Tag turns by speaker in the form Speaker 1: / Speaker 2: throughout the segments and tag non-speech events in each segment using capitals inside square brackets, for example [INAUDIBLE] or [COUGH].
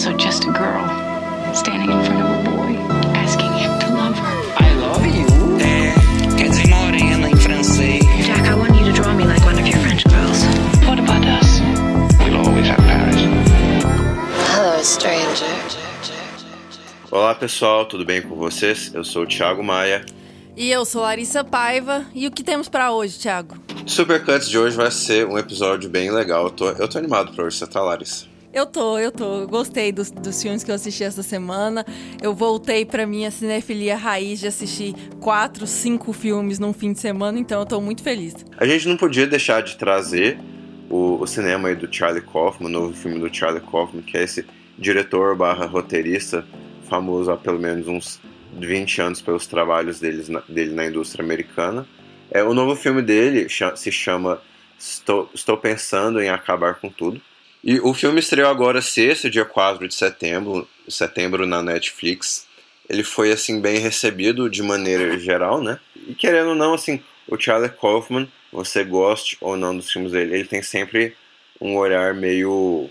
Speaker 1: also just a girl standing in front of a boy, asking him to love her.
Speaker 2: I love you. É, quer dizer morena em francês.
Speaker 3: Jack, I want you to draw me like one of your French girls.
Speaker 1: What about us?
Speaker 4: We'll always have Paris.
Speaker 3: Hello, stranger.
Speaker 5: Olá pessoal, tudo bem com vocês? Eu sou o Thiago Maia.
Speaker 6: E eu sou Larissa Paiva. E o que temos pra hoje, Thiago?
Speaker 5: Supercuts de hoje vai ser um episódio bem legal. Eu tô, eu tô animado pra hoje, você tá, Larissa?
Speaker 6: Eu tô, eu tô. Gostei dos, dos filmes que eu assisti essa semana. Eu voltei pra minha cinefilia raiz de assistir quatro, cinco filmes num fim de semana, então eu tô muito feliz.
Speaker 5: A gente não podia deixar de trazer o, o cinema aí do Charlie Kaufman, o novo filme do Charlie Kaufman, que é esse diretor barra roteirista, famoso há pelo menos uns 20 anos pelos trabalhos deles na, dele na indústria americana. É, o novo filme dele se chama Estou, Estou Pensando em Acabar com Tudo. E o filme estreou agora sexta, dia 4 de setembro, setembro na Netflix. Ele foi assim bem recebido de maneira geral, né? E querendo ou não, assim, o Charlie Kaufman, você goste ou não dos filmes dele, ele tem sempre um olhar meio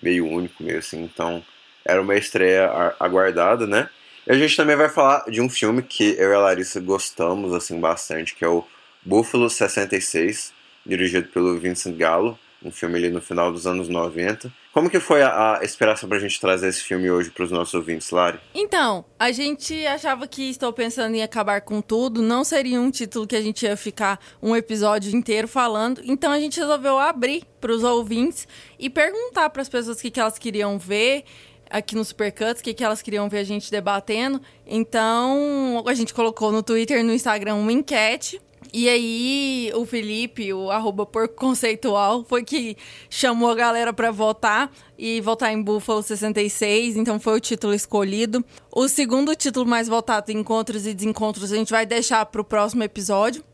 Speaker 5: meio único, meio assim. Então, era uma estreia aguardada, né? E a gente também vai falar de um filme que eu e a Larissa gostamos assim bastante, que é o Buffalo 66, dirigido pelo Vincent Gallo, um filme ali no final dos anos 90. Como que foi a, a inspiração pra gente trazer esse filme hoje pros nossos ouvintes, Lari?
Speaker 6: Então, a gente achava que Estou Pensando em Acabar com Tudo não seria um título que a gente ia ficar um episódio inteiro falando, então a gente resolveu abrir pros ouvintes e perguntar pras pessoas o que, que elas queriam ver aqui no Supercuts, o que, que elas queriam ver a gente debatendo. Então, a gente colocou no Twitter e no Instagram uma enquete. E aí, o Felipe, o arroba porco conceitual, foi que chamou a galera pra votar e votar em Buffalo 66, então foi o título escolhido. O segundo título mais votado, Encontros e Desencontros, a gente vai deixar pro próximo episódio.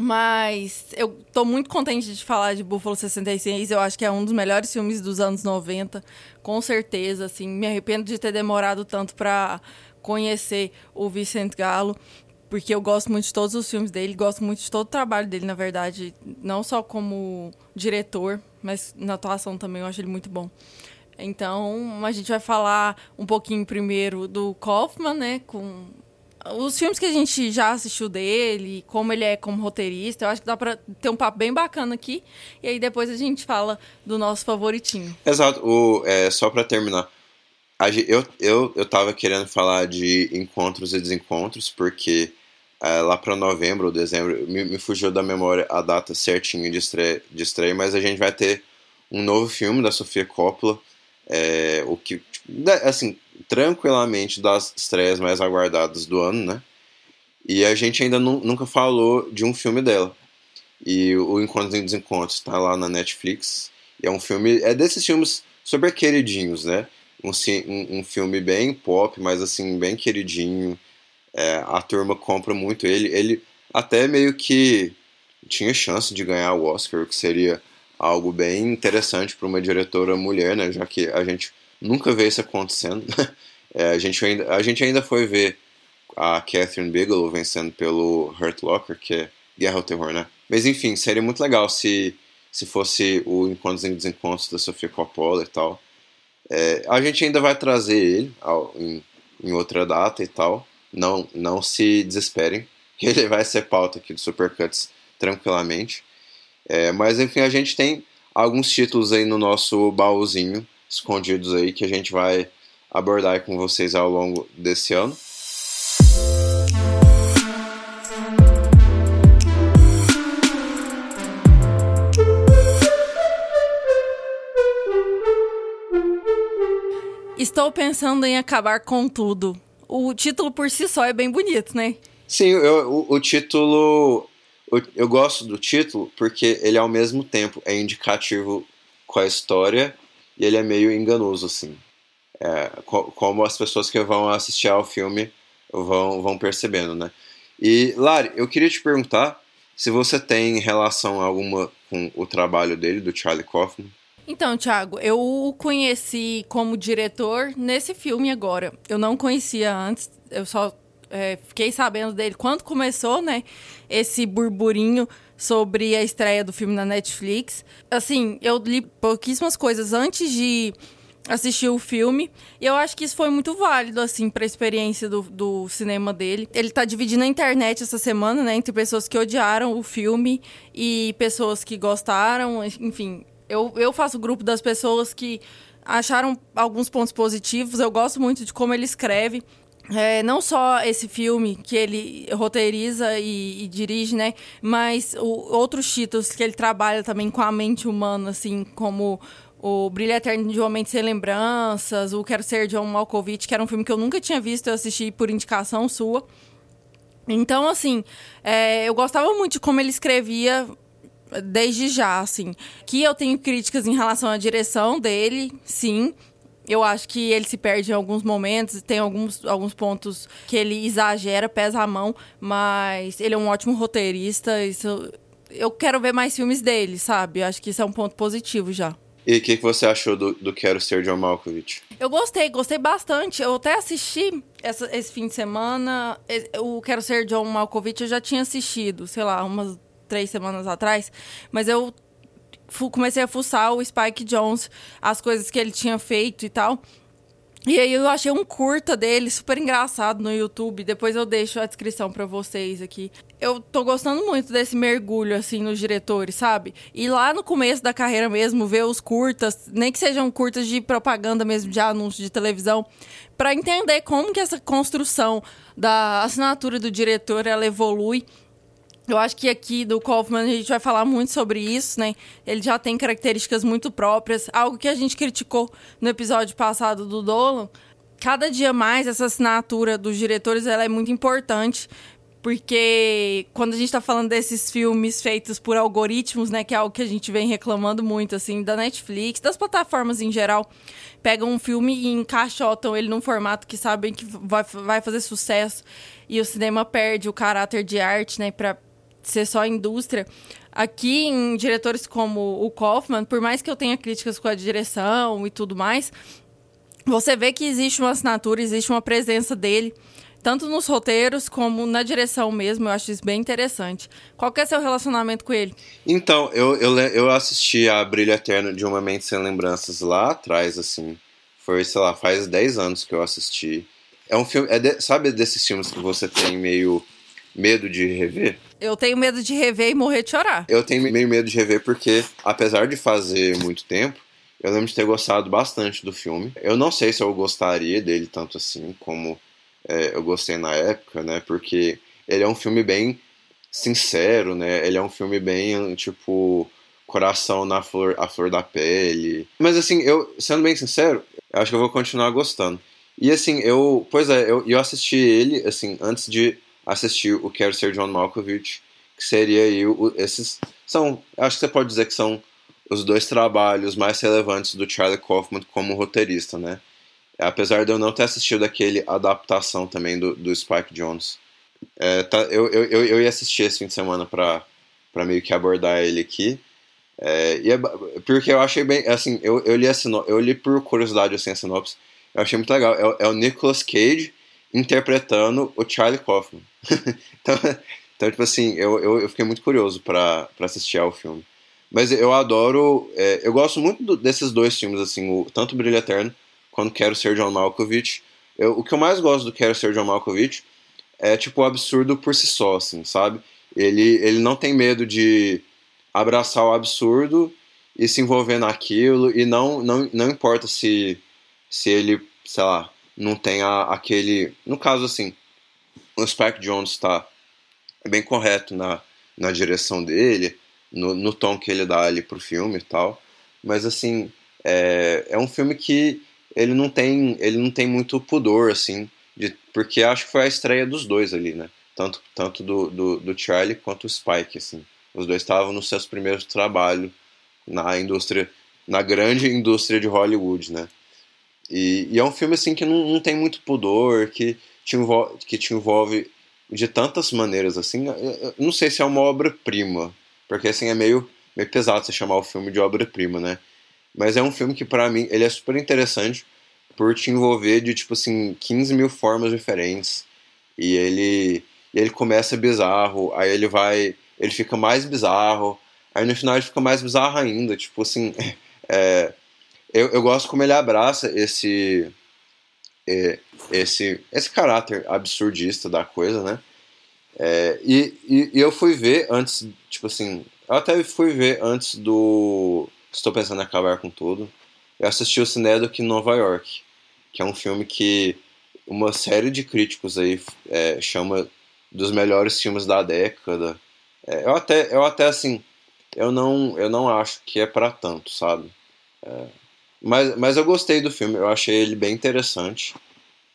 Speaker 6: Mas eu tô muito contente de falar de Buffalo 66. Eu acho que é um dos melhores filmes dos anos 90, com certeza. Assim, me arrependo de ter demorado tanto pra conhecer o Vicente Gallo, porque eu gosto muito de todos os filmes dele, gosto muito de todo o trabalho dele, na verdade, não só como diretor, mas na atuação também eu acho ele muito bom. Então, a gente vai falar um pouquinho primeiro do Kaufman, né, com os filmes que a gente já assistiu dele, como ele é como roteirista, eu acho que dá pra ter um papo bem bacana aqui. E aí depois a gente fala do nosso favoritinho.
Speaker 5: Exato, o, é, só pra terminar. eu, eu, eu tava querendo falar de encontros e desencontros, porque é, lá pra novembro ou dezembro, me, me fugiu da memória a data certinha de estreia, de estreia, mas a gente vai ter um novo filme da Sofia Coppola, é, o que, da- assim, tranquilamente das estreias mais aguardadas do ano, né? E a gente ainda nu- nunca falou de um filme dela. E o Encontros e Desencontros tá lá na Netflix. E é um filme, é desses filmes super queridinhos, né? Um, um, um filme bem pop, mas assim, bem queridinho. É, a turma compra muito ele. Ele até meio que tinha chance de ganhar o Oscar, o que seria algo bem interessante para uma diretora mulher, né? Já que a gente nunca vê isso acontecendo. É, a, gente ainda, a gente ainda foi ver a Catherine Bigelow vencendo pelo Hurt Locker, que é Guerra ao Terror, né? Mas enfim, seria muito legal se, se fosse o Encontros e Desencontros da Sofia Coppola e tal. É, a gente ainda vai trazer ele ao- em, em outra data e tal. Não, não se desesperem, que [LAUGHS] ele vai ser pauta aqui do Supercuts tranquilamente. É, mas enfim, a gente tem alguns títulos aí no nosso baúzinho, escondidos aí, que a gente vai abordar com vocês ao longo desse ano.
Speaker 6: Estou pensando em acabar com tudo. O título por si só é bem bonito, né?
Speaker 5: Sim, eu- o, o título. o- eu gosto do título porque ele ao mesmo tempo é indicativo com a história e ele é meio enganoso, assim. É, co- como as pessoas que vão assistir ao filme vão, vão percebendo, né? E, Lari, eu queria te perguntar se você tem relação alguma com o trabalho dele, do Charlie Kaufman.
Speaker 6: Então, Thiago, eu o conheci como diretor nesse filme agora. Eu não conhecia antes, eu só é, fiquei sabendo dele quando começou, né? Esse burburinho sobre a estreia do filme na Netflix. Assim, eu li pouquíssimas coisas antes de assistiu o filme. E eu acho que isso foi muito válido, assim, pra experiência do, do cinema dele. Ele tá dividindo a internet essa semana, né? Entre pessoas que odiaram o filme e pessoas que gostaram. Enfim, eu, eu faço grupo das pessoas que acharam alguns pontos positivos. Eu gosto muito de como ele escreve. É, não só esse filme que ele roteiriza e, e dirige, né? Mas o, outros títulos que ele trabalha também com a mente humana, assim, como o Brilho Eterno de uma Mente Sem Lembranças, o Quero Ser John Malkovich, que era um filme que eu nunca tinha visto, eu assisti por indicação sua. Então, assim, é, eu gostava muito de como ele escrevia desde já, assim. Que eu tenho críticas em relação à direção dele, sim. Eu acho que ele se perde em alguns momentos, tem alguns, alguns pontos que ele exagera, pesa a mão, mas ele é um ótimo roteirista. Isso, eu quero ver mais filmes dele, sabe? Eu acho que isso é um ponto positivo já.
Speaker 5: E o que, que você achou do, do Quero Ser John Malkovich?
Speaker 6: Eu gostei, gostei bastante. Eu até assisti essa, esse fim de semana. O Quero Ser John Malkovich eu já tinha assistido, sei lá, umas três semanas atrás. Mas eu comecei a fuçar o Spike Jones, as coisas que ele tinha feito e tal. E aí eu achei um curta dele, super engraçado no YouTube. Depois eu deixo a descrição para vocês aqui. Eu tô gostando muito desse mergulho, assim, nos diretores, sabe? E lá no começo da carreira mesmo, ver os curtas, nem que sejam curtas de propaganda mesmo, de anúncio de televisão, para entender como que essa construção da assinatura do diretor, ela evolui eu acho que aqui do Kaufman a gente vai falar muito sobre isso, né? Ele já tem características muito próprias, algo que a gente criticou no episódio passado do Dolan. Cada dia mais essa assinatura dos diretores ela é muito importante, porque quando a gente está falando desses filmes feitos por algoritmos, né, que é algo que a gente vem reclamando muito, assim, da Netflix, das plataformas em geral, pegam um filme e encaixotam ele num formato que sabem que vai, vai fazer sucesso e o cinema perde o caráter de arte, né, para ser só indústria. Aqui, em diretores como o Kaufman, por mais que eu tenha críticas com a direção e tudo mais, você vê que existe uma assinatura, existe uma presença dele, tanto nos roteiros como na direção mesmo. Eu acho isso bem interessante. Qual que é seu relacionamento com ele?
Speaker 5: Então, eu, eu, eu assisti a Brilho Eterno de Uma Mente Sem Lembranças lá atrás, assim. Foi, sei lá, faz 10 anos que eu assisti. É um filme. É de, sabe desses filmes que você tem meio medo de rever?
Speaker 6: Eu tenho medo de rever e morrer de chorar.
Speaker 5: Eu tenho meio medo de rever porque, apesar de fazer muito tempo, eu lembro de ter gostado bastante do filme. Eu não sei se eu gostaria dele tanto assim como é, eu gostei na época, né? Porque ele é um filme bem sincero, né? Ele é um filme bem, tipo, coração na flor, a flor da pele. Mas assim, eu, sendo bem sincero, acho que eu vou continuar gostando. E assim, eu, pois é, eu, eu assisti ele, assim, antes de assistir o Quero Ser John Malkovich, que seria aí o, esses são, acho que você pode dizer que são os dois trabalhos mais relevantes do Charlie Kaufman como roteirista, né? Apesar de eu não ter assistido aquele adaptação também do, do Spike Jones. É, tá, eu, eu, eu ia assistir esse fim de semana para meio que abordar ele aqui. É, e é, porque eu achei bem, assim, eu, eu, li a eu li por curiosidade assim, a sinopse, eu achei muito legal. É, é o Nicolas Cage interpretando o Charlie Kaufman. [LAUGHS] então, então, tipo assim, eu, eu, eu fiquei muito curioso para assistir ao filme. Mas eu adoro, é, eu gosto muito do, desses dois filmes, assim, o, tanto Brilho Eterno quanto Quero Ser John Malkovich. Eu, o que eu mais gosto do Quero Ser John Malkovich é, tipo, o absurdo por si só, assim, sabe? Ele, ele não tem medo de abraçar o absurdo e se envolver naquilo, e não, não, não importa se, se ele, sei lá, não tem a, aquele. No caso, assim, o Spike Jones está bem correto na, na direção dele, no, no tom que ele dá ali pro filme e tal. Mas, assim, é, é um filme que ele não tem, ele não tem muito pudor, assim, de, porque acho que foi a estreia dos dois ali, né? Tanto, tanto do, do, do Charlie quanto o Spike, assim. Os dois estavam nos seus primeiros trabalhos na indústria, na grande indústria de Hollywood, né? E, e, é um filme assim que não, não tem muito pudor, que te, envolve, que te envolve de tantas maneiras assim. Não sei se é uma obra-prima, porque assim é meio, meio pesado você chamar o filme de obra-prima, né? Mas é um filme que para mim ele é super interessante por te envolver de tipo assim 15 mil formas diferentes. E ele, ele começa bizarro, aí ele vai, ele fica mais bizarro, aí no final ele fica mais bizarro ainda, tipo assim, [LAUGHS] é, eu, eu gosto como ele abraça esse, é, esse, esse caráter absurdista da coisa, né? É, e, e, e, eu fui ver antes, tipo assim, eu até fui ver antes do Estou Pensando em Acabar com Tudo. Eu assisti o Cinedoc em Nova York, que é um filme que uma série de críticos aí é, chama dos melhores filmes da década. É, eu até, eu até assim, eu não, eu não acho que é para tanto, sabe? É, mas, mas eu gostei do filme, eu achei ele bem interessante.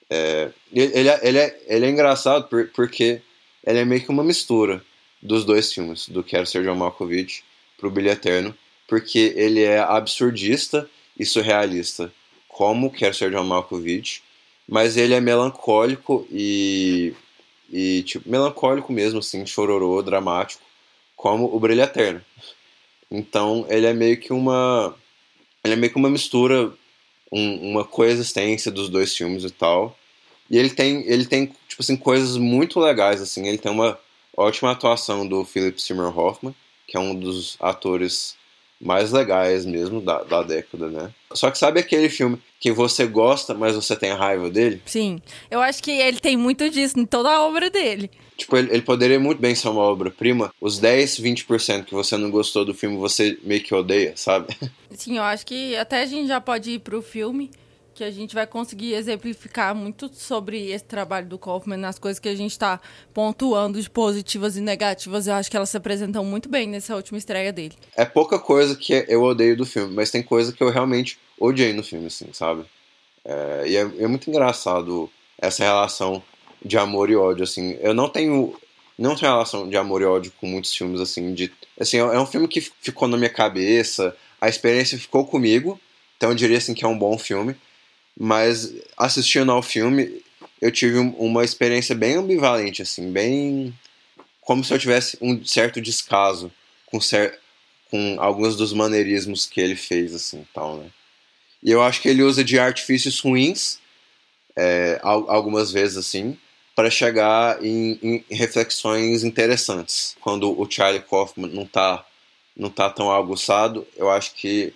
Speaker 5: É, ele, ele, é, ele, é, ele é engraçado por, porque ele é meio que uma mistura dos dois filmes, do Quero Ser John Malkovich pro Billy Eterno, porque ele é absurdista e surrealista, como Quero Ser John Malkovich, mas ele é melancólico e, e tipo, melancólico mesmo, assim, chororô, dramático, como o Brilho Eterno. Então ele é meio que uma ele é meio que uma mistura, um, uma coexistência dos dois filmes e tal. E ele tem, ele tem, tipo assim, coisas muito legais, assim. Ele tem uma ótima atuação do Philip Seymour Hoffman, que é um dos atores mais legais mesmo da, da década, né? Só que sabe aquele filme que você gosta, mas você tem raiva dele?
Speaker 6: Sim. Eu acho que ele tem muito disso em toda a obra dele.
Speaker 5: Tipo, ele, ele poderia muito bem ser uma obra-prima. Os 10, 20% que você não gostou do filme, você meio que odeia, sabe? [LAUGHS]
Speaker 6: Sim, eu acho que até a gente já pode ir pro filme, que a gente vai conseguir exemplificar muito sobre esse trabalho do Kaufman, nas coisas que a gente está pontuando de positivas e negativas. Eu acho que elas se apresentam muito bem nessa última estreia dele.
Speaker 5: É pouca coisa que eu odeio do filme, mas tem coisa que eu realmente odiei no filme, assim, sabe? É, e é, é muito engraçado essa relação de amor e ódio, assim. Eu não tenho não tenho relação de amor e ódio com muitos filmes, assim, de... Assim, é um filme que ficou na minha cabeça, a experiência ficou comigo, então eu diria, assim, que é um bom filme, mas assistindo ao filme, eu tive uma experiência bem ambivalente, assim, bem... como se eu tivesse um certo descaso com, cer... com alguns dos maneirismos que ele fez, assim, tal, né. E eu acho que ele usa de artifícios ruins, é, algumas vezes, assim, para chegar em, em, reflexões interessantes. Quando o Charlie Kaufman não está não tá tão aguçado, eu acho que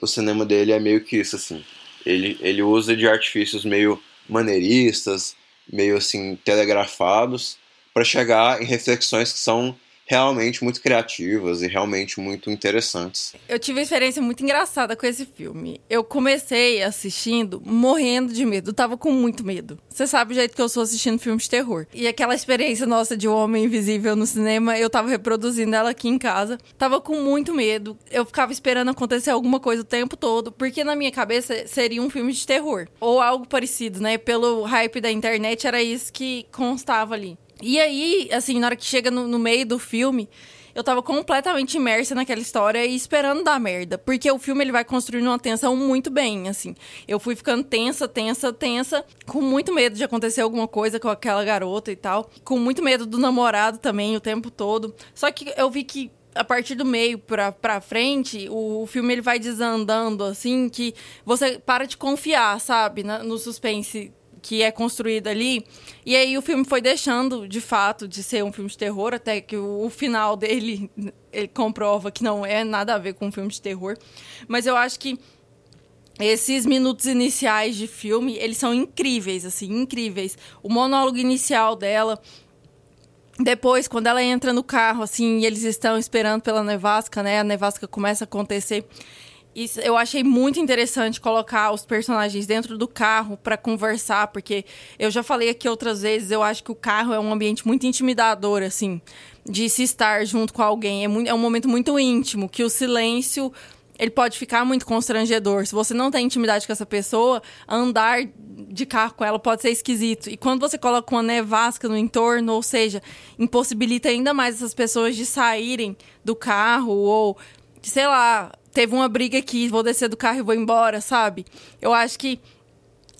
Speaker 5: o cinema dele é meio que isso assim. Ele, ele usa de artifícios meio maneiristas, meio assim telegrafados para chegar em reflexões que são realmente muito criativas e realmente muito interessantes.
Speaker 6: Eu tive uma experiência muito engraçada com esse filme. Eu comecei assistindo morrendo de medo, tava com muito medo. Você sabe o jeito que eu sou assistindo filmes de terror. E aquela experiência nossa de um homem invisível no cinema, eu tava reproduzindo ela aqui em casa. Tava com muito medo. Eu ficava esperando acontecer alguma coisa o tempo todo, porque na minha cabeça seria um filme de terror ou algo parecido, né? Pelo hype da internet era isso que constava ali. E aí, assim, na hora que chega no, no, meio do filme, eu tava completamente imersa naquela história e esperando dar merda. Porque o filme ele vai construindo uma tensão muito bem, assim. Eu fui ficando tensa, tensa, tensa, com muito medo de acontecer alguma coisa com aquela garota e tal. Com muito medo do namorado também o tempo todo. Só que eu vi que a partir do meio pra, pra frente, o, o, filme ele vai desandando, assim, que você para de confiar, sabe, na, no suspense que é construído ali. E aí o filme foi deixando, de fato, de ser um filme de terror, até que o, o final dele [LAUGHS] ele comprova que não é nada a ver com um filme de terror. Mas eu acho que esses minutos iniciais de filme, eles são incríveis, assim, incríveis. O monólogo inicial dela, depois, quando ela entra no carro, assim, e eles estão esperando pela nevasca, né? A nevasca começa a acontecer. Isso, eu achei muito interessante colocar os personagens dentro do carro para conversar, porque eu já falei aqui outras vezes, eu acho que o carro é um ambiente muito intimidador, assim, de se estar junto com alguém. É, muito, é um momento muito íntimo, que o silêncio ele pode ficar muito constrangedor. Se você não tem intimidade com essa pessoa, andar de carro com ela pode ser esquisito. E quando você coloca uma nevasca no entorno, ou seja, impossibilita ainda mais essas pessoas de saírem do carro ou, sei lá, teve uma briga aqui, vou descer do carro e vou embora, sabe? Eu acho que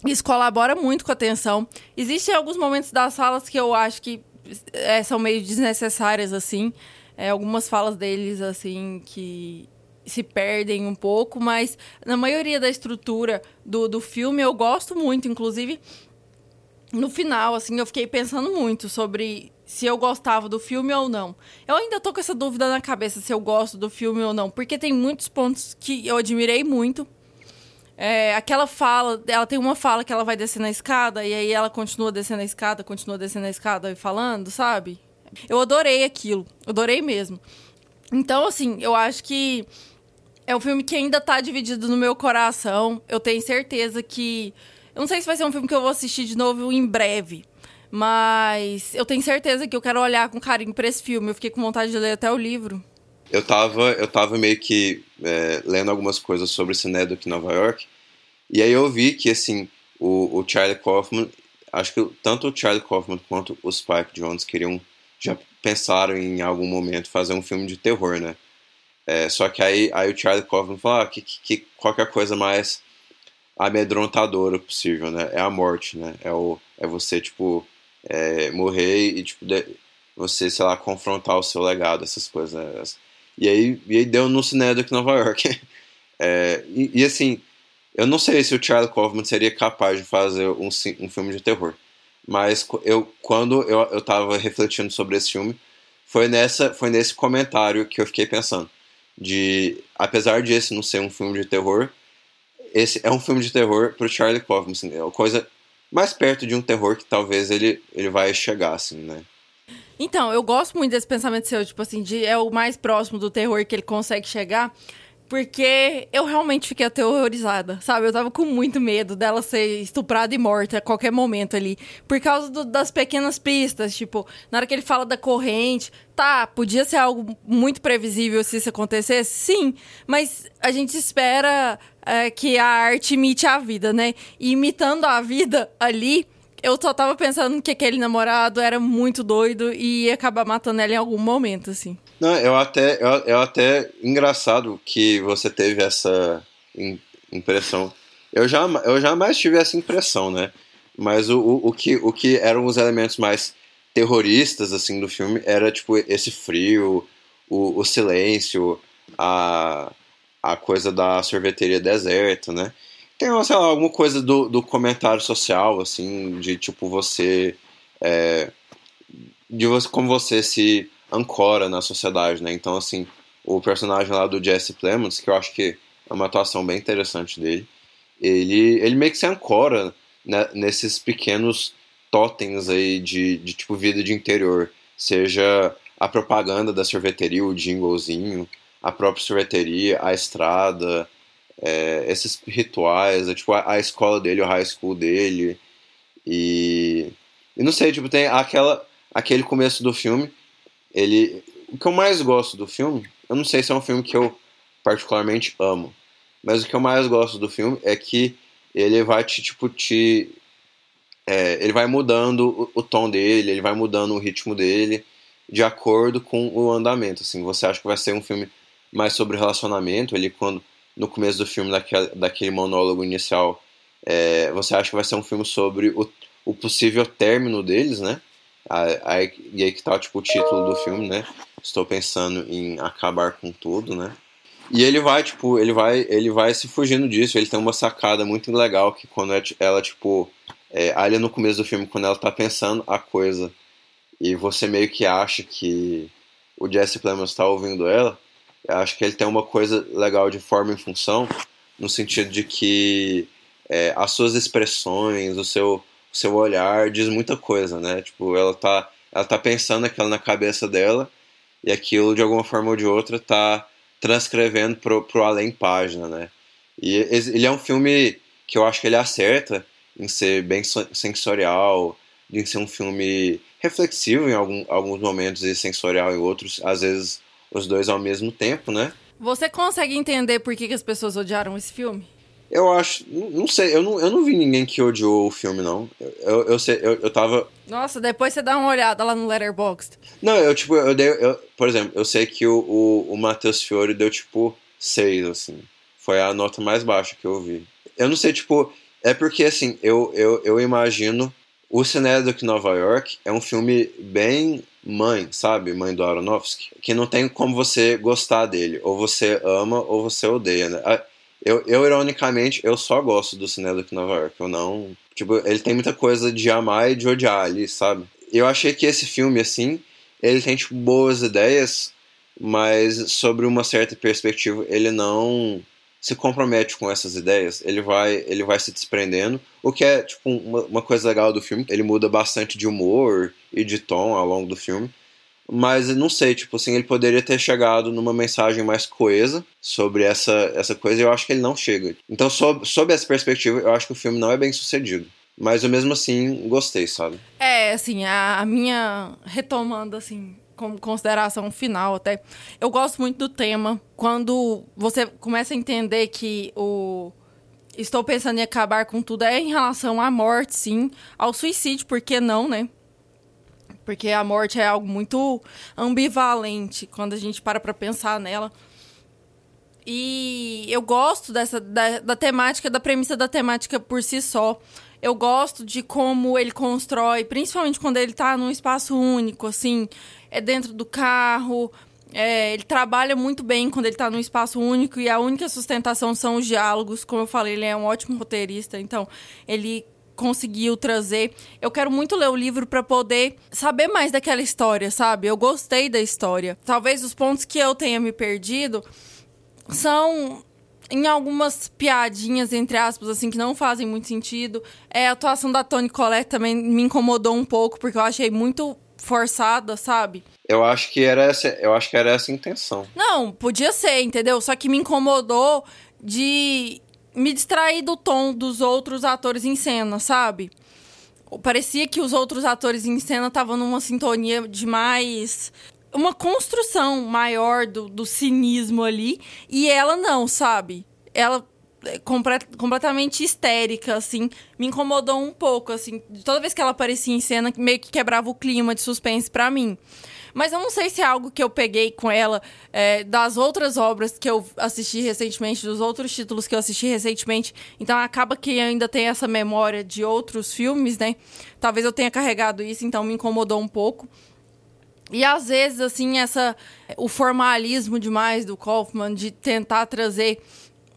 Speaker 6: isso colabora muito com a tensão. Existem alguns momentos das falas que eu acho que é, são meio desnecessárias, assim. É, algumas falas deles, assim, que se perdem um pouco, mas na maioria da estrutura do, do filme eu gosto muito, inclusive no final, assim, eu fiquei pensando muito sobre se eu gostava do filme ou não. Eu ainda tô com essa dúvida na cabeça se eu gosto do filme ou não, porque tem muitos pontos que eu admirei muito. É, aquela fala, ela tem uma fala que ela vai descer na escada e aí ela continua descendo a escada, continua descendo a escada e falando, sabe? Eu adorei aquilo, adorei mesmo. Então, assim, eu acho que é um filme que ainda tá dividido no meu coração. Eu tenho certeza que. Eu não sei se vai ser um filme que eu vou assistir de novo em breve. Mas eu tenho certeza que eu quero olhar com carinho pra esse filme. Eu fiquei com vontade de ler até o livro.
Speaker 5: Eu tava, eu tava meio que é, lendo algumas coisas sobre esse Neduk Nova York. E aí eu vi que, assim, o, o Charlie Kaufman, acho que tanto o Charlie Kaufman quanto o Spike Jones queriam, já pensaram em algum momento fazer um filme de terror, né? É, só que aí, aí o Charlie Kaufman falou ah, que, que qualquer coisa mais amedrontadora possível, né? É a morte, né? É, o, é você, tipo, é, morrer e, tipo, de, você, sei lá, confrontar o seu legado, essas coisas, né? E aí, e aí deu no de Nova York. [LAUGHS] é, e, e, assim, eu não sei se o Charlie Kaufman seria capaz de fazer um, um filme de terror. Mas eu, quando eu, eu tava refletindo sobre esse filme, foi, nessa, foi nesse comentário que eu fiquei pensando. De, apesar de esse não ser um filme de terror, esse é um filme de terror pro Charlie Kaufman, assim, é a coisa mais perto de um terror que talvez ele, ele vai chegar, assim, né?
Speaker 6: Então, eu gosto muito desse pensamento seu, tipo assim, de é o mais próximo do terror que ele consegue chegar, porque eu realmente fiquei aterrorizada, sabe? Eu tava com muito medo dela ser estuprada e morta a qualquer momento ali. Por causa do, das pequenas pistas, tipo, na hora que ele fala da corrente, tá, podia ser algo muito previsível se isso acontecesse, sim, mas a gente espera é, que a arte imite a vida, né? E imitando a vida ali eu só tava pensando que aquele namorado era muito doido e ia acabar matando ela em algum momento, assim.
Speaker 5: Não, eu até, eu, eu até engraçado que você teve essa impressão. Eu, já, eu jamais tive essa impressão, né? Mas o, o, o, que, o que eram os elementos mais terroristas, assim, do filme era, tipo, esse frio, o, o silêncio, a, a coisa da sorveteria deserta, né? Tem, sei lá, alguma coisa do, do comentário social, assim, de, tipo, você... É, de você, como você se ancora na sociedade, né? Então, assim, o personagem lá do Jesse Plemons, que eu acho que é uma atuação bem interessante dele, ele, ele meio que se ancora né, nesses pequenos totens aí de, de, tipo, vida de interior. Seja a propaganda da sorveteria, o jinglezinho, a própria sorveteria, a estrada, é, esses rituais, é, tipo, a, a, escola dele, o high school dele. E, e não sei, tipo, tem aquela, aquele começo do filme ele. O que eu mais gosto do filme, eu não sei se é um filme que eu particularmente amo, mas o que eu mais gosto do filme é que ele vai te, tipo, te. É, ele vai mudando o, o, tom dele, ele vai mudando o ritmo dele de acordo com o andamento. Assim, você acha que vai ser um filme mais sobre relacionamento, ele quando no começo do filme, daquele, daquele monólogo inicial, é, você acha que vai ser um filme sobre o, o possível término deles, né? Aí, e aí que tá tipo, o título do filme, né? Estou pensando em acabar com tudo, né? E ele vai, tipo, ele vai, ele vai se fugindo disso. Ele tem uma sacada muito legal que quando é, ela, tipo, é, ali no começo do filme, quando ela tá pensando a coisa e você meio que acha que o Jesse Plemons está ouvindo ela, acho que ele tem uma coisa legal de forma e função, no sentido de que é, as suas expressões, o seu, seu olhar diz muita coisa, né? Tipo, ela tá, ela tá pensando aquilo na cabeça dela e aquilo, de alguma forma ou de outra, tá transcrevendo pro, pro além página, né? E ele é um filme que eu acho que ele acerta em ser bem sensorial, em ser um filme reflexivo em algum, alguns momentos e sensorial em outros, às vezes os dois ao mesmo tempo, né?
Speaker 6: Você consegue entender por que, que as pessoas odiaram esse filme?
Speaker 5: Eu acho. Não sei, eu não, eu não vi ninguém que odiou o filme, não. Eu, eu, sei, eu, eu tava.
Speaker 6: Nossa, depois você dá uma olhada lá no Letterboxd.
Speaker 5: Não, eu, tipo, eu dei. Eu, por exemplo, eu sei que o, o, o Matheus Fiore deu, tipo, 6, assim. Foi a nota mais baixa que eu vi. Eu não sei, tipo. É porque, assim, eu, eu, eu imagino. O Cinédric Nova York é um filme bem mãe, sabe? Mãe do Aronofsky. Que não tem como você gostar dele. Ou você ama ou você odeia, né? Eu, eu, ironicamente, eu só gosto do cinema de Nova York. Eu não. Tipo, ele tem muita coisa de amar e de odiar ali, sabe? Eu achei que esse filme, assim, ele tem, tipo, boas ideias, mas sobre uma certa perspectiva, ele não. se compromete com essas ideias, ele vai, ele vai se desprendendo. O que é tipo uma, uma coisa legal do filme, ele muda bastante de humor e de tom ao longo do filme. Mas não sei, tipo assim, ele poderia ter chegado numa mensagem mais coesa sobre essa, essa coisa e eu acho que ele não chega. Então, sob, sob essa perspectiva, eu acho que o filme não é bem sucedido. Mas eu mesmo assim gostei, sabe?
Speaker 6: É, assim, a, a minha. Retomando, assim, como consideração final até. Eu gosto muito do tema. Quando você começa a entender que o. Estou pensando em acabar com tudo é em relação à morte, sim. Ao suicídio, por que não, né? Porque a morte é algo muito ambivalente quando a gente para pra pensar nela. E eu gosto dessa da, da temática, da premissa da temática por si só. Eu gosto de como ele constrói, principalmente quando ele tá num espaço único, assim, é dentro do carro. É, ele trabalha muito bem quando ele tá num espaço único e a única sustentação são os diálogos. Como eu falei, ele é um ótimo roteirista, então ele conseguiu trazer. Eu quero muito ler o livro para poder saber mais daquela história, sabe? Eu gostei da história. Talvez os pontos que eu tenha me perdido são em algumas piadinhas, entre aspas, assim, que não fazem muito sentido. É, a atuação da Toni Collette também me incomodou um pouco, porque eu achei muito forçada, sabe?
Speaker 5: Eu acho que era essa, eu acho que era essa a intenção.
Speaker 6: Não, podia ser, entendeu? Só que me incomodou de me distrair do tom dos outros atores em cena, sabe? Parecia que os outros atores em cena estavam numa sintonia demais uma construção maior do, do cinismo ali. E ela não, sabe? Ela é complet, completamente histérica, assim. Me incomodou um pouco, assim. Toda vez que ela aparecia em cena, meio que quebrava o clima de suspense para mim. Mas eu não sei se é algo que eu peguei com ela é, das outras obras que eu assisti recentemente, dos outros títulos que eu assisti recentemente. Então acaba que ainda tem essa memória de outros filmes, né? Talvez eu tenha carregado isso, então me incomodou um pouco. E às vezes, assim, essa o formalismo demais do Kaufman de tentar trazer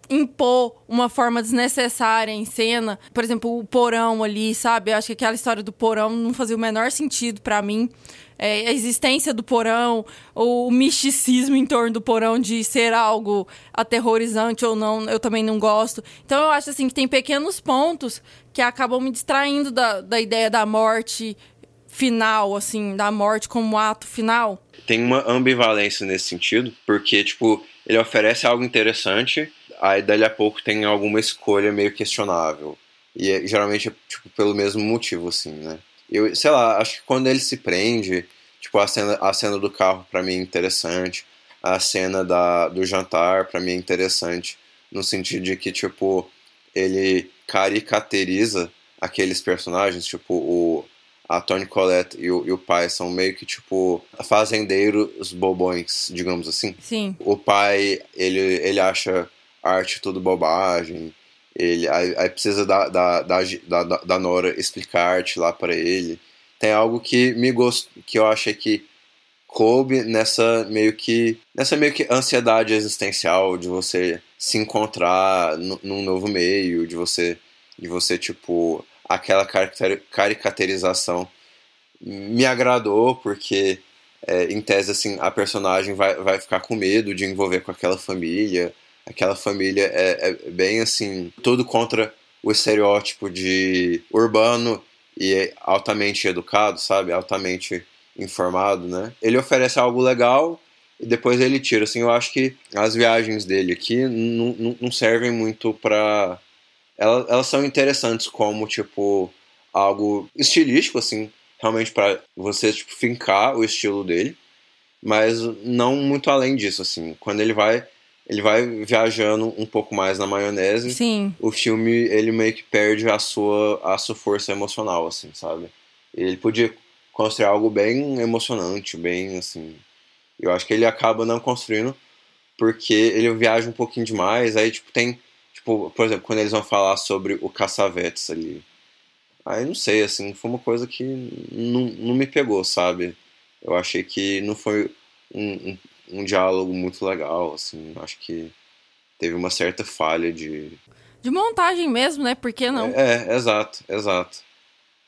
Speaker 6: impor uma forma desnecessária em cena. Por exemplo, o porão ali, sabe? Eu acho que aquela história do porão não fazia o menor sentido para mim. É, a existência do porão, o misticismo em torno do porão de ser algo aterrorizante ou não, eu também não gosto. Então eu acho assim que tem pequenos pontos que acabam me distraindo da, da ideia da morte final, assim, da morte como ato final?
Speaker 5: Tem uma ambivalência nesse sentido, porque, tipo, ele oferece algo interessante, aí dali a pouco tem alguma escolha meio questionável. E é, geralmente é, tipo, pelo mesmo motivo, assim, né? Eu, sei lá, acho que quando ele se prende, tipo, a cena, a cena do carro para mim é interessante, a cena da, do jantar para mim é interessante, no sentido de que, tipo, ele caricateriza aqueles personagens, tipo, o, a Toni Collette e o, e o, pai são meio que tipo fazendeiros bobões, digamos assim.
Speaker 6: Sim.
Speaker 5: O pai, ele, ele acha arte tudo bobagem. Ele, aí, aí precisa da, da, da, da, da Nora explicar arte lá para ele. Tem algo que me gost, que eu achei que coube nessa meio que nessa meio que ansiedade existencial de você se encontrar num novo meio, de você de você tipo aquela caricaturização me agradou, porque é, em tese assim, a personagem vai, vai ficar com medo de envolver com aquela família. Aquela família é, é bem assim, tudo contra o estereótipo de urbano e altamente educado, sabe? Altamente informado, né? Ele oferece algo legal e depois ele tira. Assim, eu acho que as viagens dele aqui não, não servem muito para elas, elas são interessantes como, tipo, algo estilístico, assim, realmente para você, tipo, fincar o estilo dele, mas não muito além disso, assim. Quando ele vai ele vai viajando um pouco mais na maionese.
Speaker 6: Sim.
Speaker 5: O filme, ele meio que perde a sua, a sua força emocional, assim, sabe? Ele podia construir algo bem emocionante, bem, assim... Eu acho que ele acaba não construindo porque ele viaja um pouquinho demais, aí, tipo, tem Tipo, por exemplo, quando eles vão falar sobre o Caçavetes ali. Aí não sei, assim, foi uma coisa que não, não me pegou, sabe? Eu achei que não foi um, um, diálogo muito legal, assim. Acho que teve uma certa falha de.
Speaker 6: De montagem mesmo, né? Por que não?
Speaker 5: É, é, exato, exato.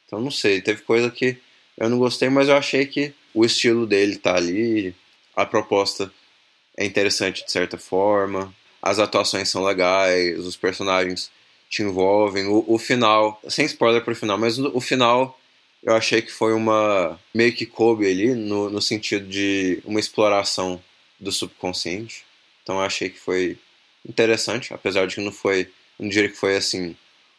Speaker 5: Então não sei, teve coisa que eu não gostei, mas eu achei que o estilo dele tá ali, a proposta é interessante de certa forma as atuações são legais, os personagens te envolvem. O, o final, sem spoiler pro final, mas o, o, final eu achei que foi uma. meio que coube ali, no, no sentido de uma exploração do subconsciente. Então eu achei que foi interessante, apesar de que não foi. não diria que foi assim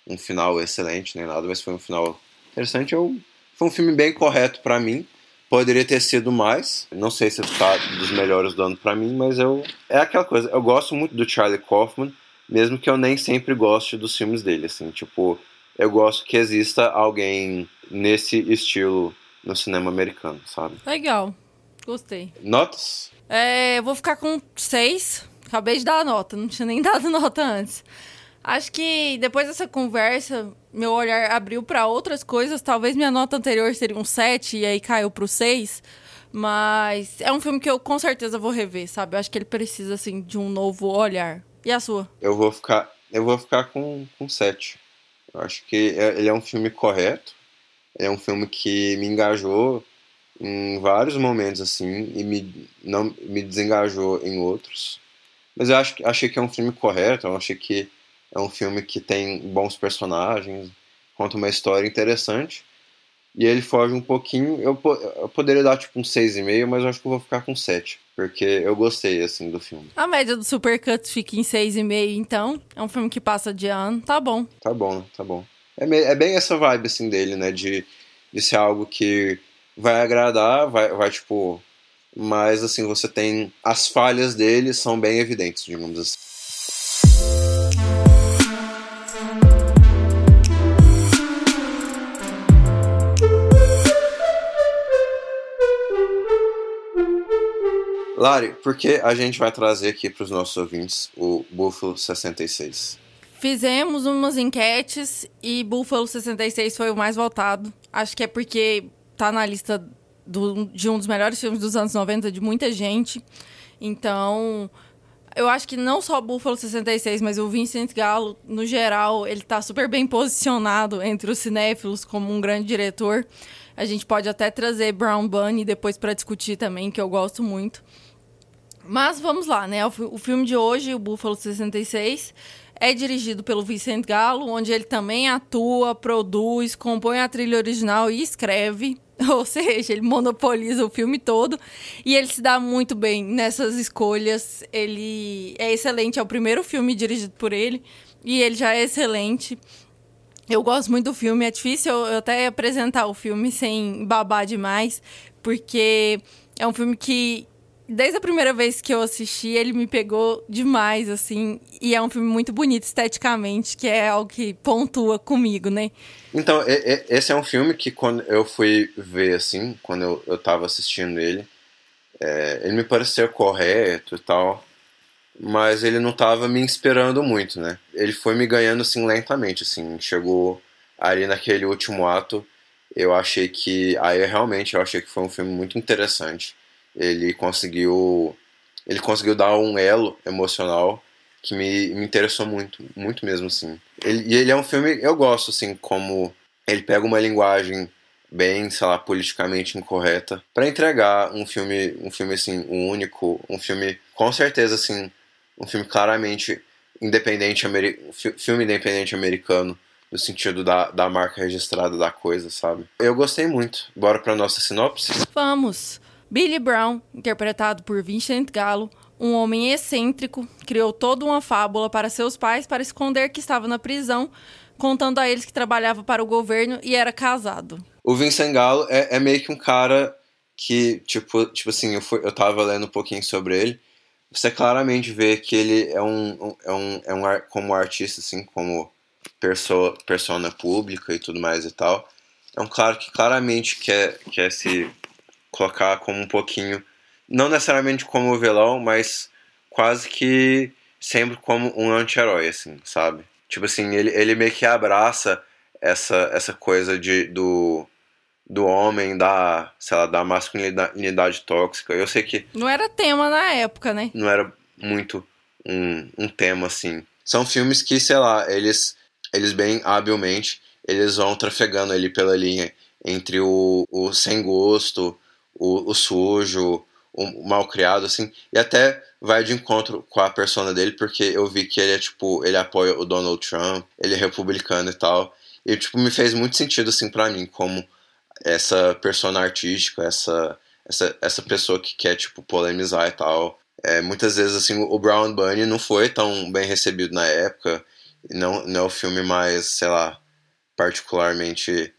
Speaker 5: um final excelente nem nada, mas foi um final interessante. Eu, foi um filme bem correto para mim. Poderia ter sido mais. Não sei se está dos melhores do ano para mim, mas eu é aquela coisa. Eu gosto muito do Charlie Kaufman, mesmo que eu nem sempre goste dos filmes dele. Assim, tipo, eu gosto que exista alguém nesse estilo no cinema americano, sabe?
Speaker 6: Legal, gostei.
Speaker 5: Notas?
Speaker 6: É, eu vou ficar com seis. Acabei de dar a nota, não tinha nem [LAUGHS] dado nota antes. Acho que depois dessa conversa, meu olhar abriu para outras coisas. Talvez minha nota anterior seria um 7 e aí caiu pro 6. Mas é um filme que eu com certeza vou rever, sabe? Eu acho que ele precisa, assim, de um novo olhar. E a sua?
Speaker 5: Eu vou ficar, eu vou ficar com, com 7. Eu acho que é, ele é um filme correto. É um filme que me engajou em vários momentos, assim, e me, não, me desengajou em outros. Mas eu acho, achei que é um filme correto. Eu achei que é um filme que tem bons personagens, conta uma história interessante. E ele foge um pouquinho. Eu, eu poderia dar tipo um 6,5, mas eu acho que eu vou ficar com 7. Porque eu gostei, assim, do filme.
Speaker 6: A média do Supercuts fica em 6,5, então. É um filme que passa de ano. Tá bom.
Speaker 5: Tá bom, né? Tá bom. É, é bem essa vibe, assim, dele, né? De, de ser algo que vai agradar, vai, vai tipo. Mas, assim, você tem. As falhas dele são bem evidentes, digamos assim. Lari, por que a gente vai trazer aqui para os nossos ouvintes o Buffalo 66?
Speaker 6: Fizemos umas enquetes e Buffalo 66 foi o mais votado. Acho que é porque tá na lista do, de um dos melhores filmes dos anos 90 de muita gente. Então, eu acho que não só Buffalo 66, mas o Vincent Gallo, no geral, ele tá super bem posicionado entre os cinéfilos como um grande diretor. A gente pode até trazer Brown Bunny depois para discutir também, que eu gosto muito. Mas vamos lá, né? O, filme de hoje, o Buffalo 66, é dirigido pelo Vicente Gallo, onde ele também atua, produz, compõe a trilha original e escreve. [LAUGHS] Ou seja, ele monopoliza o filme todo e ele se dá muito bem nessas escolhas. Ele é excelente, é o primeiro filme dirigido por ele e ele já é excelente. Eu gosto muito do filme, é difícil eu até apresentar o filme sem babar demais, porque é um filme que desde a primeira vez que eu assisti, ele me pegou demais, assim. E é um filme muito bonito esteticamente, que é algo que pontua comigo, né?
Speaker 5: Então, esse é um filme que quando eu fui ver, assim, quando eu, eu tava assistindo ele, é, ele me pareceu correto e tal, mas ele não tava me inspirando muito, né? Ele foi me ganhando, assim, lentamente, assim. Chegou ali naquele último ato, eu achei que... Aí, realmente, eu achei que foi um filme muito interessante ele conseguiu ele conseguiu dar um elo emocional que me, me interessou muito, muito mesmo, assim. Ele, e ele é um filme, eu gosto, assim, como ele pega uma linguagem bem, sei lá, politicamente incorreta para entregar um filme, um filme, assim, único, um filme, com certeza, assim, um filme claramente independente, filme independente americano, no sentido da, da marca registrada da coisa, sabe? Eu gostei muito. Bora pra nossa sinopse?
Speaker 6: Vamos! Billy Brown, interpretado por Vincent Gallo, um homem excêntrico, criou toda uma fábula para seus pais para esconder que estava na prisão, contando a eles que trabalhava para o governo e era casado.
Speaker 5: O Vincent Gallo é, é meio que um cara que, tipo, tipo assim, eu, fui, eu tava lendo um pouquinho sobre ele. Você claramente vê que ele é um, é um, é um como artista, assim, como pessoa, persona pública e tudo mais e tal. É um cara que claramente quer, quer se colocar como um pouquinho, não necessariamente como vilão, mas quase que sempre como um anti-herói, assim, sabe? Tipo assim, ele, ele meio que abraça essa, essa coisa de, do, do homem, da, sei lá, da masculinidade tóxica. Eu sei que.
Speaker 6: Não era tema na época, né?
Speaker 5: Não era muito um, um tema, assim. São filmes que, sei lá, eles, eles bem habilmente, eles vão trafegando ali pela linha entre o, o sem gosto, o, o sujo, um mal criado, assim, e até vai de encontro com a persona dele, porque eu vi que ele é, tipo, ele apoia o Donald Trump, ele é republicano e tal, e, tipo, me fez muito sentido, assim, para mim, como essa persona artística, essa, essa, essa pessoa que quer, tipo, polemizar e tal. É, muitas vezes, assim, o Brown Bunny não foi tão bem recebido na época, não, não é o filme mais, sei lá, particularmente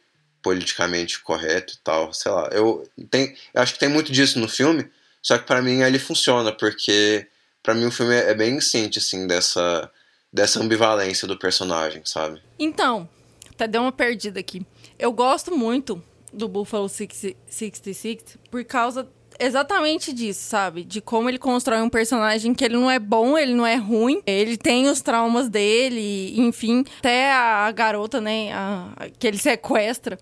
Speaker 5: politicamente correto e tal, sei lá. Eu, tem, eu acho que tem muito disso no filme, só que para mim ele funciona, porque para mim o filme é bem ciente, assim, dessa, dessa ambivalência do personagem, sabe?
Speaker 6: Então, até deu uma perdida aqui. Eu gosto muito do Buffalo 66 por causa exatamente disso, sabe? De como ele constrói um personagem que ele não é bom, ele não é ruim, ele tem os traumas dele, enfim, até a garota, né, a, que ele sequestra.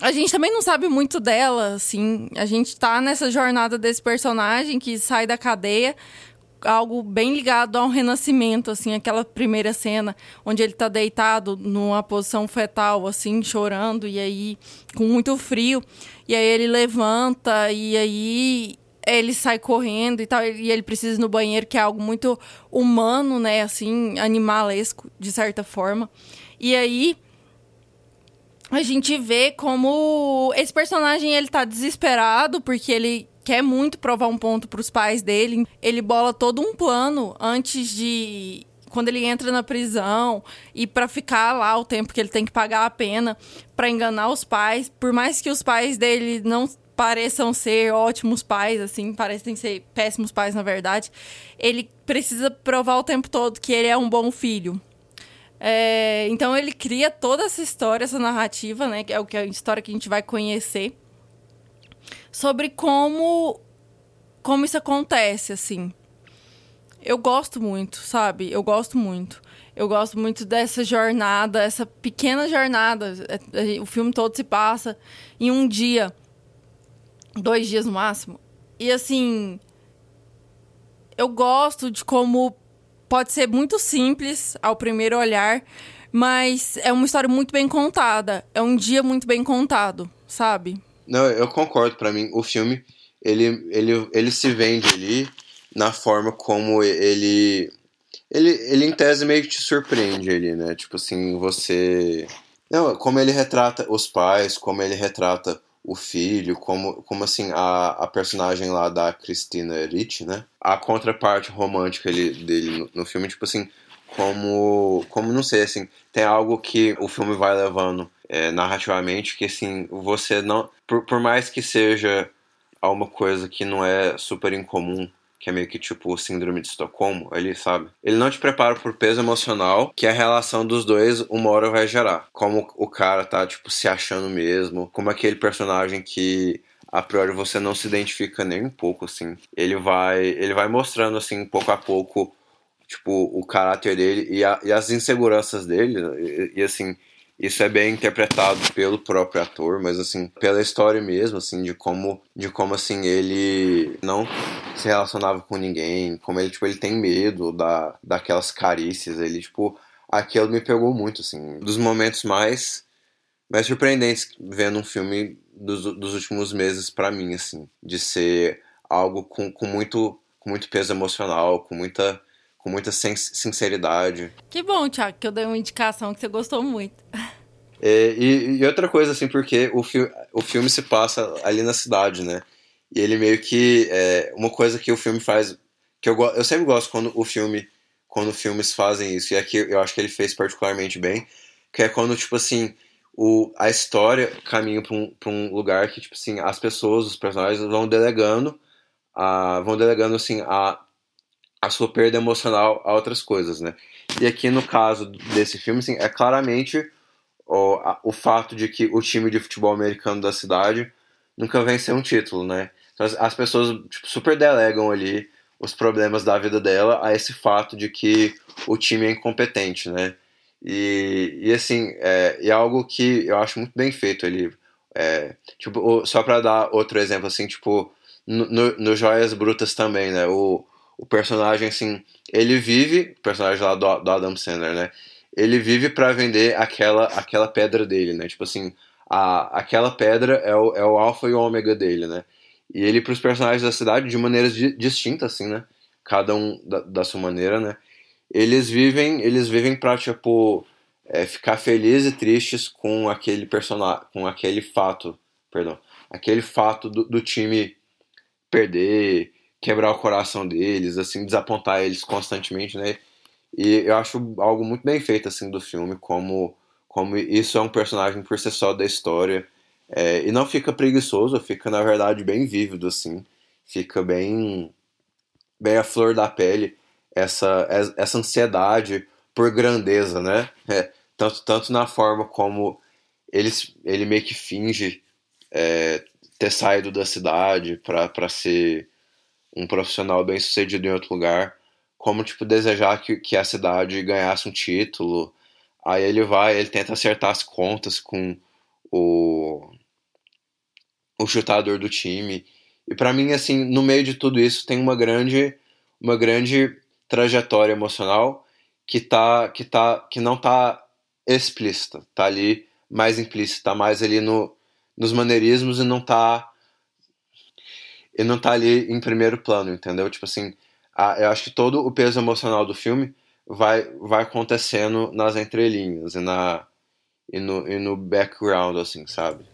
Speaker 6: A gente também não sabe muito dela, assim. A gente tá nessa jornada desse personagem que sai da cadeia, algo bem ligado ao renascimento, assim, aquela primeira cena onde ele tá deitado numa posição fetal, assim, chorando, e aí com muito frio. E aí ele levanta, e aí ele sai correndo e tal, e ele precisa ir no banheiro, que é algo muito humano, né, assim, animalesco, de certa forma. E aí a gente vê como esse personagem ele tá desesperado porque ele quer muito provar um ponto para os pais dele. Ele bola todo um plano antes de quando ele entra na prisão e para ficar lá o tempo que ele tem que pagar a pena para enganar os pais, por mais que os pais dele não pareçam ser ótimos pais, assim, parecem ser péssimos pais na verdade, ele precisa provar o tempo todo que ele é um bom filho. É, então ele cria toda essa história, essa narrativa, né? Que é o que é a história que a gente vai conhecer sobre como como isso acontece, assim. Eu gosto muito, sabe? Eu gosto muito. Eu gosto muito dessa jornada, essa pequena jornada. É, é, o filme todo se passa em um dia, dois dias no máximo. E assim, eu gosto de como pode ser muito simples ao primeiro olhar, mas é uma história muito bem contada. É um dia muito bem contado, sabe?
Speaker 5: Não, eu concordo. Para mim, o filme ele, ele, ele se vende ali na forma como ele ele, ele em tese meio que te surpreende ali, né? Tipo assim, você não, como ele retrata os pais, como ele retrata o filho, como, como assim, a, a personagem lá da Christina Ricci, né? A contraparte romântica ele, dele no, no filme, tipo assim, como, como não sei, assim, tem algo que o filme vai levando é, narrativamente que, assim, você não, por, por mais que seja alguma coisa que não é super incomum, que é meio que tipo o síndrome de Estocolmo, ali, sabe? Ele não te prepara pro peso emocional que a relação dos dois uma hora vai gerar. Como o cara tá, tipo, se achando mesmo, como aquele personagem que a priori você não se identifica nem um pouco, assim. Ele vai, ele vai mostrando, assim, pouco a pouco, tipo, o caráter dele e, a, e as inseguranças dele, e, e assim, isso é bem interpretado pelo próprio ator, mas assim, pela história mesmo, assim, de como, de como assim, ele não se relacionava com ninguém, como ele, tipo, ele tem medo da, daquelas carícias, ele, tipo, aquilo me pegou muito, assim, dos momentos mais, mais surpreendentes vendo um filme dos, dos últimos meses para mim, assim, de ser algo com, com, muito, com muito peso emocional, com muita com muita sinceridade.
Speaker 6: Que bom, Thiago, que eu dei uma indicação que você gostou muito.
Speaker 5: É, e, e, outra coisa, assim, porque o, fi o filme se passa ali na cidade, né? E ele meio que. É, uma coisa que o filme faz. que eu, eu sempre gosto quando o filme. Quando filmes fazem isso, e aqui eu acho que ele fez particularmente bem, que é quando, tipo assim, o, a história caminha para um, um lugar que, tipo assim, as pessoas, os personagens vão delegando, a, vão delegando, assim, a, a sua perda emocional a outras coisas, né? E aqui no caso desse filme, assim, é claramente o, a, o fato de que o time de futebol americano da cidade nunca venceu um título, né? Então, as, as pessoas tipo, super delegam ali os problemas da vida dela a esse fato de que o time é incompetente, né? E, e assim, é, é algo que eu acho muito bem feito ali. É, tipo, só para dar outro exemplo, assim, tipo, no, no, no Joias Brutas também, né? O, o personagem, assim, ele vive, o personagem lá do, do Adam Sandler, né? Ele vive para vender aquela, aquela pedra dele, né? Tipo assim, a, aquela pedra é o, é o alfa e o ômega dele, né? E ele para os personagens da cidade de maneiras di distintas, assim, né? Cada um da, da, sua maneira, né? Eles vivem, eles vivem para tipo é, ficar felizes e tristes com aquele personagem, com aquele fato, perdão, aquele fato do, do time perder, quebrar o coração deles, assim, desapontar eles constantemente, né? E eu acho algo muito bem feito assim do filme, como como isso é um personagem por si só da história. É, e não fica preguiçoso, fica na verdade bem vívido, assim. Fica bem, bem a flor da pele essa, essa ansiedade por grandeza, né? É, tanto, tanto na forma como ele, ele meio que finge é, ter saído da cidade para ser um profissional bem sucedido em outro lugar, como tipo desejar que, que a cidade ganhasse um título, Aí ele vai, ele tenta acertar as contas com o, o chutador do time. E para mim, assim, no meio de tudo isso tem uma grande, uma grande trajetória emocional que tá, que tá, que não tá explícita, tá ali mais implícita, tá mais ali no, nos maneirismos e não tá e não tá ali em primeiro plano, entendeu? Tipo assim, a, eu acho que todo o peso emocional do filme vai, vai acontecendo nas entrelinhas e, na, e, no, e no background, assim, sabe?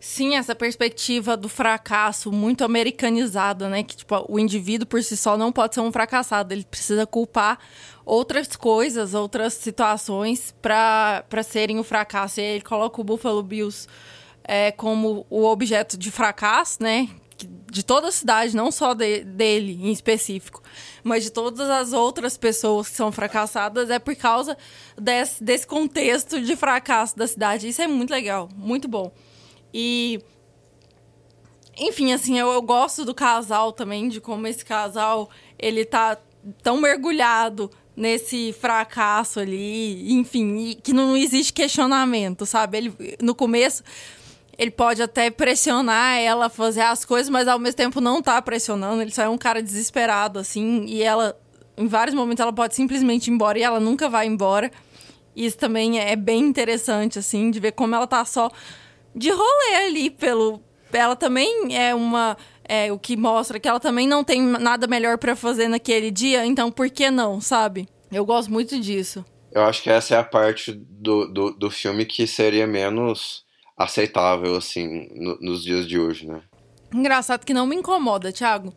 Speaker 6: Sim, essa perspectiva do fracasso muito americanizada, né? Que tipo, o indivíduo por si só não pode ser um fracassado, ele precisa culpar outras coisas, outras situações para serem o fracasso. E aí ele coloca o Buffalo Bills é, como o objeto de fracasso, né? De toda a cidade, não só de, dele em específico mas de todas as outras pessoas que são fracassadas é por causa desse, desse contexto de fracasso da cidade. Isso é muito legal, muito bom. E. Enfim, assim, eu, eu gosto do casal também, de como esse casal ele tá tão mergulhado nesse fracasso ali, enfim, que não existe questionamento, sabe? Ele no começo ele pode até pressionar ela a fazer as coisas, mas ao mesmo tempo não tá pressionando. Ele só é um cara desesperado, assim, e ela, em vários momentos, ela pode simplesmente ir embora e ela nunca vai embora. Isso também é bem interessante, assim, de ver como ela tá só de rolê ali pelo. Ela também é uma. É, o que mostra que ela também não tem nada melhor para fazer naquele dia, então por que não, sabe? Eu gosto muito disso.
Speaker 5: Eu acho que essa é a parte do, do, do filme que seria menos aceitável, assim, no, nos dias de hoje, né?
Speaker 6: Engraçado que não me incomoda, Thiago.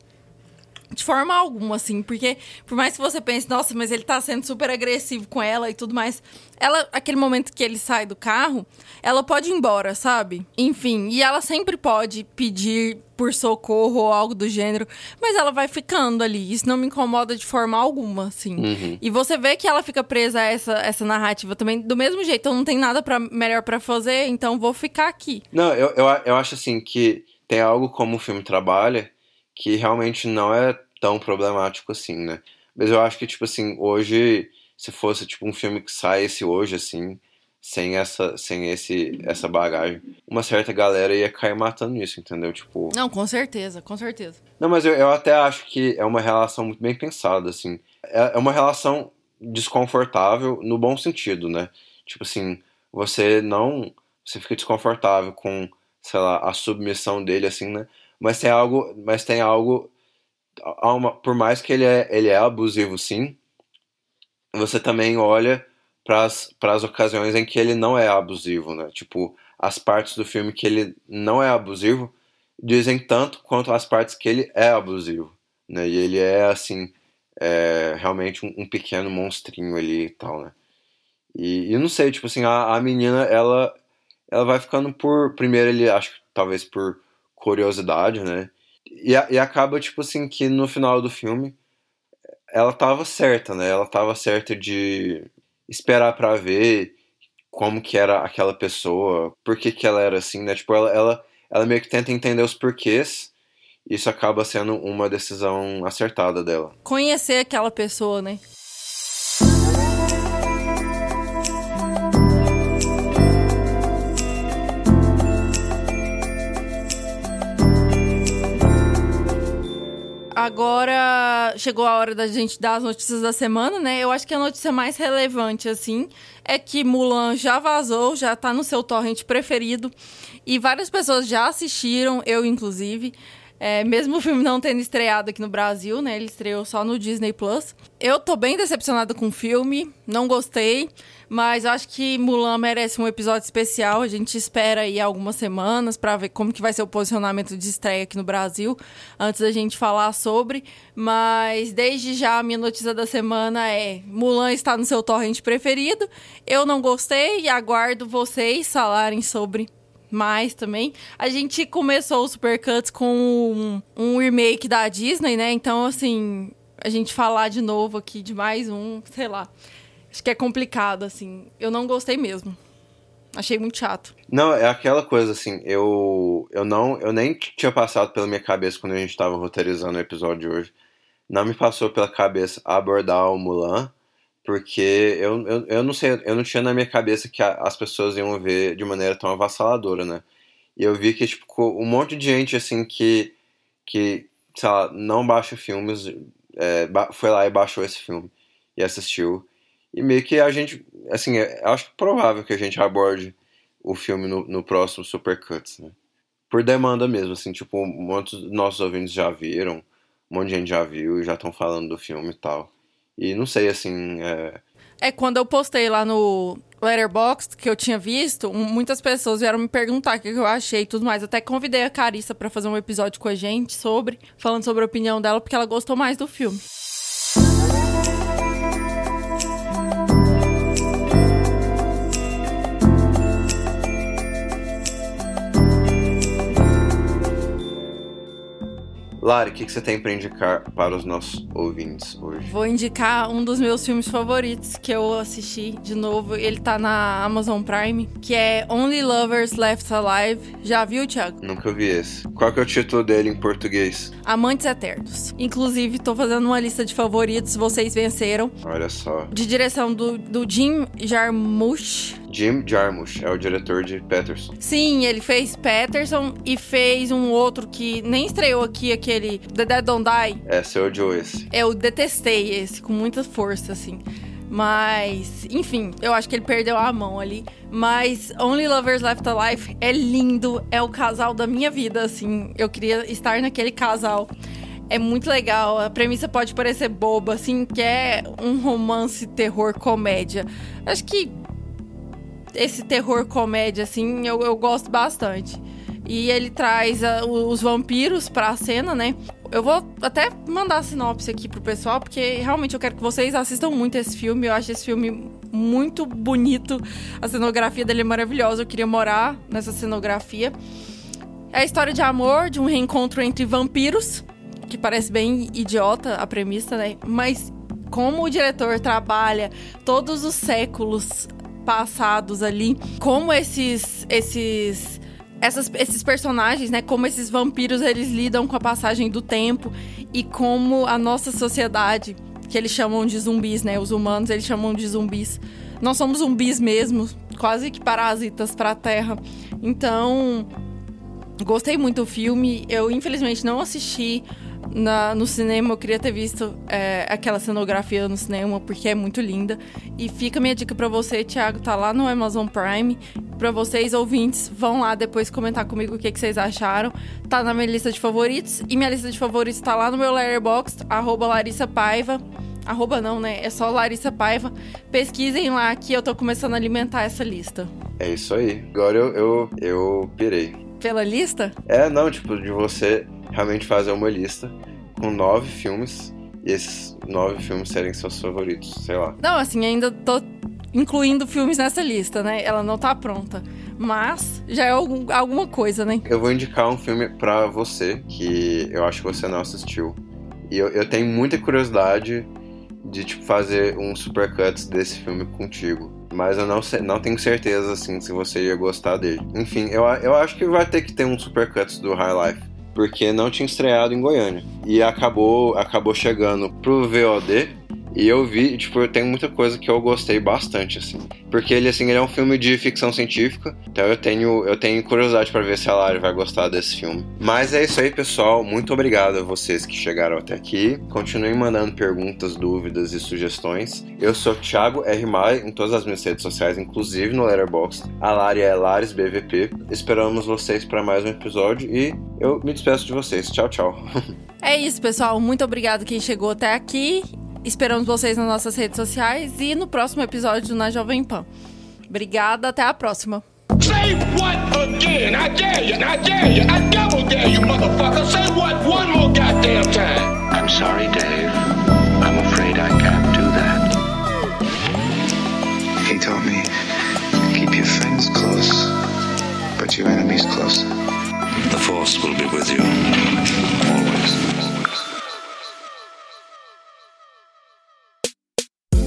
Speaker 6: De forma alguma, assim, porque por mais que você pense, nossa, mas ele tá sendo super agressivo com ela e tudo mais, ela, aquele momento que ele sai do carro, ela pode ir embora, sabe? Enfim, e ela sempre pode pedir por socorro ou algo do gênero, mas ela vai ficando ali. Isso não me incomoda de forma alguma, assim.
Speaker 5: Uhum.
Speaker 6: E você vê que ela fica presa a essa, essa narrativa também, do mesmo jeito. Eu não tenho nada pra, melhor para fazer, então vou ficar aqui.
Speaker 5: Não, eu, eu, eu acho assim que tem algo como o filme trabalha que realmente não é tão problemático assim, né? Mas eu acho que, tipo assim, hoje, se fosse tipo um filme que saísse hoje, assim, sem essa, sem esse, essa bagagem, uma certa galera ia cair matando nisso, entendeu? Tipo.
Speaker 6: Não, com certeza, com certeza.
Speaker 5: Não, mas eu, eu até acho que é uma relação muito bem pensada, assim. É, é uma relação desconfortável no bom sentido, né? Tipo assim, você não. Você fica desconfortável com, sei lá, a submissão dele, assim, né? Mas tem algo, mas tem algo uma, por mais que ele é, ele é abusivo, sim, você também olha para as ocasiões em que ele não é abusivo, né? Tipo, as partes do filme que ele não é abusivo dizem tanto quanto as partes que ele é abusivo, né? E ele é, assim, é, realmente um, um, pequeno monstrinho ali e tal, né? E, eu não sei, tipo assim, a, a menina, ela, ela vai ficando por... Primeiro ele, acho que talvez por curiosidade, né? E, e acaba, tipo assim, que no final do filme ela tava certa, né? Ela tava certa de esperar para ver como que era aquela pessoa, por que que ela era assim, né? Tipo, ela, ela, ela meio que tenta entender os porquês. Isso acaba sendo uma decisão acertada dela.
Speaker 6: Conhecer aquela pessoa, né? Agora chegou a hora da gente dar as notícias da semana, né? Eu acho que a notícia mais relevante, assim, é que Mulan já vazou, já tá no seu torrent preferido. E várias pessoas já assistiram, eu inclusive. É, mesmo o filme não tendo estreado aqui no Brasil, né? Ele estreou só no Disney Plus. Eu tô bem decepcionada com o filme, não gostei. Mas acho que Mulan merece um episódio especial. A gente espera aí algumas semanas para ver como que vai ser o posicionamento de estreia aqui no Brasil, antes da gente falar sobre. Mas desde já a minha notícia da semana é: Mulan está no seu torrent preferido. Eu não gostei e aguardo vocês falarem sobre mais também. A gente começou o Supercuts com um, um remake da Disney, né? Então, assim, a gente falar de novo aqui de mais um, sei lá. Acho que é complicado, assim. Eu não gostei mesmo. Achei muito chato.
Speaker 5: Não, é aquela coisa assim, eu eu não, eu nem tinha passado pela minha cabeça quando a gente estava roteirizando o episódio de hoje. Não me passou pela cabeça abordar o Mulan, porque eu, eu, eu não sei, eu não tinha na minha cabeça que a, as pessoas iam ver de maneira tão avassaladora, né? E eu vi que tipo um monte de gente assim que que sei lá, não baixa filmes, é, foi lá e baixou esse filme e assistiu. E meio que a gente, assim, é, acho provável que a gente aborde o filme no, no próximo Supercuts, né? Por demanda mesmo, assim, tipo, muitos dos nossos ouvintes já viram, um monte de gente já viu e já estão falando do filme e tal. E não sei, assim, é...
Speaker 6: É, quando eu postei lá no Letterboxd, que eu tinha visto, muitas pessoas vieram me perguntar o que eu achei e tudo mais. Até convidei a Carissa para fazer um episódio com a gente sobre, falando sobre a opinião dela, porque ela gostou mais do filme.
Speaker 5: Lari, o que, que você tem para indicar para os nossos ouvintes hoje?
Speaker 6: Vou indicar um dos meus filmes favoritos que eu assisti de novo. Ele tá na Amazon Prime, que é Only Lovers Left Alive. Já viu, Thiago?
Speaker 5: Nunca vi esse. Qual que é o título dele em português?
Speaker 6: Amantes Eternos. Inclusive, tô fazendo uma lista de favoritos. Vocês venceram.
Speaker 5: Olha só.
Speaker 6: De direção do, do Jim Jarmusch.
Speaker 5: Jim Jarmusch é o diretor de Patterson.
Speaker 6: Sim, ele fez Patterson e fez um outro que nem estreou aqui, aquele The Dead Don't Die.
Speaker 5: É, você odiou esse.
Speaker 6: Eu detestei esse, com muita força, assim. Mas, enfim, eu acho que ele perdeu a mão ali. Mas Only Lovers Left Alive é lindo, é o casal da minha vida, assim. Eu queria estar naquele casal. É muito legal. A premissa pode parecer boba, assim, que é um romance, terror, comédia. Acho que esse terror comédia, assim, eu, eu gosto bastante. E ele traz uh, os vampiros pra cena, né? Eu vou até mandar a sinopse aqui pro pessoal, porque realmente eu quero que vocês assistam muito esse filme. Eu acho esse filme muito bonito. A cenografia dele é maravilhosa. Eu queria morar nessa cenografia. É a história de amor, de um reencontro entre vampiros, que parece bem idiota a premissa, né? Mas como o diretor trabalha todos os séculos passados ali, como esses esses essas, esses personagens, né, como esses vampiros eles lidam com a passagem do tempo e como a nossa sociedade, que eles chamam de zumbis, né, os humanos eles chamam de zumbis. Nós somos zumbis mesmo, quase que parasitas para a Terra. Então, gostei muito do filme. Eu infelizmente não assisti na, no cinema, eu queria ter visto é, aquela cenografia no cinema, porque é muito linda. E fica minha dica para você, Thiago, tá lá no Amazon Prime. Para vocês, ouvintes, vão lá depois comentar comigo o que, que, vocês acharam. Tá na minha lista de favoritos. E minha lista de favoritos tá lá no meu Letterboxd, arroba Larissa Paiva. Arroba não, né? É só Larissa Paiva. Pesquisem lá que eu tô começando a alimentar essa lista.
Speaker 5: É isso aí. Agora eu, eu, eu pirei.
Speaker 6: Pela lista?
Speaker 5: É, não, tipo, de você realmente fazer uma lista com nove filmes e esses nove filmes serem seus favoritos, sei lá.
Speaker 6: Não, assim, ainda tô incluindo filmes nessa lista, né? Ela não tá pronta. Mas já é algum, alguma coisa, né?
Speaker 5: Eu vou indicar um filme pra você que eu acho que você não assistiu. E eu, eu tenho muita curiosidade de tipo, fazer um supercuts desse filme contigo. Mas eu não, sei, não tenho certeza assim se você ia gostar dele. Enfim, eu, eu acho que vai ter que ter um supercuts do High Life porque não tinha estreado em Goiânia. E acabou, acabou chegando pro VOD E eu vi, tipo, tem muita coisa que eu gostei bastante, assim. Porque ele, assim, ele é um filme de ficção científica. Então eu tenho, eu tenho curiosidade para ver se a Lari vai gostar desse filme. Mas é isso aí, pessoal. Muito obrigado a vocês que chegaram até aqui. Continuem mandando perguntas, dúvidas e sugestões. Eu sou Thiago R. Mai em todas as minhas redes sociais, inclusive no Letterboxd. A Lari é LaresBVP. Esperamos vocês para mais um episódio e eu me despeço de vocês. Tchau, tchau. [LAUGHS]
Speaker 6: É isso, pessoal. Muito obrigado quem chegou até aqui. Esperamos vocês nas nossas redes sociais e no próximo episódio do Na Jovem Pan. Obrigada, até a próxima.
Speaker 7: Say what again? I dare you, I dare you, I double dare you, motherfucker. Say what one more goddamn time.
Speaker 4: I'm sorry, Dave. I'm afraid I can't do that.
Speaker 8: He taught me keep your friends close, but your enemies closer.
Speaker 2: The Force will be with you. Always.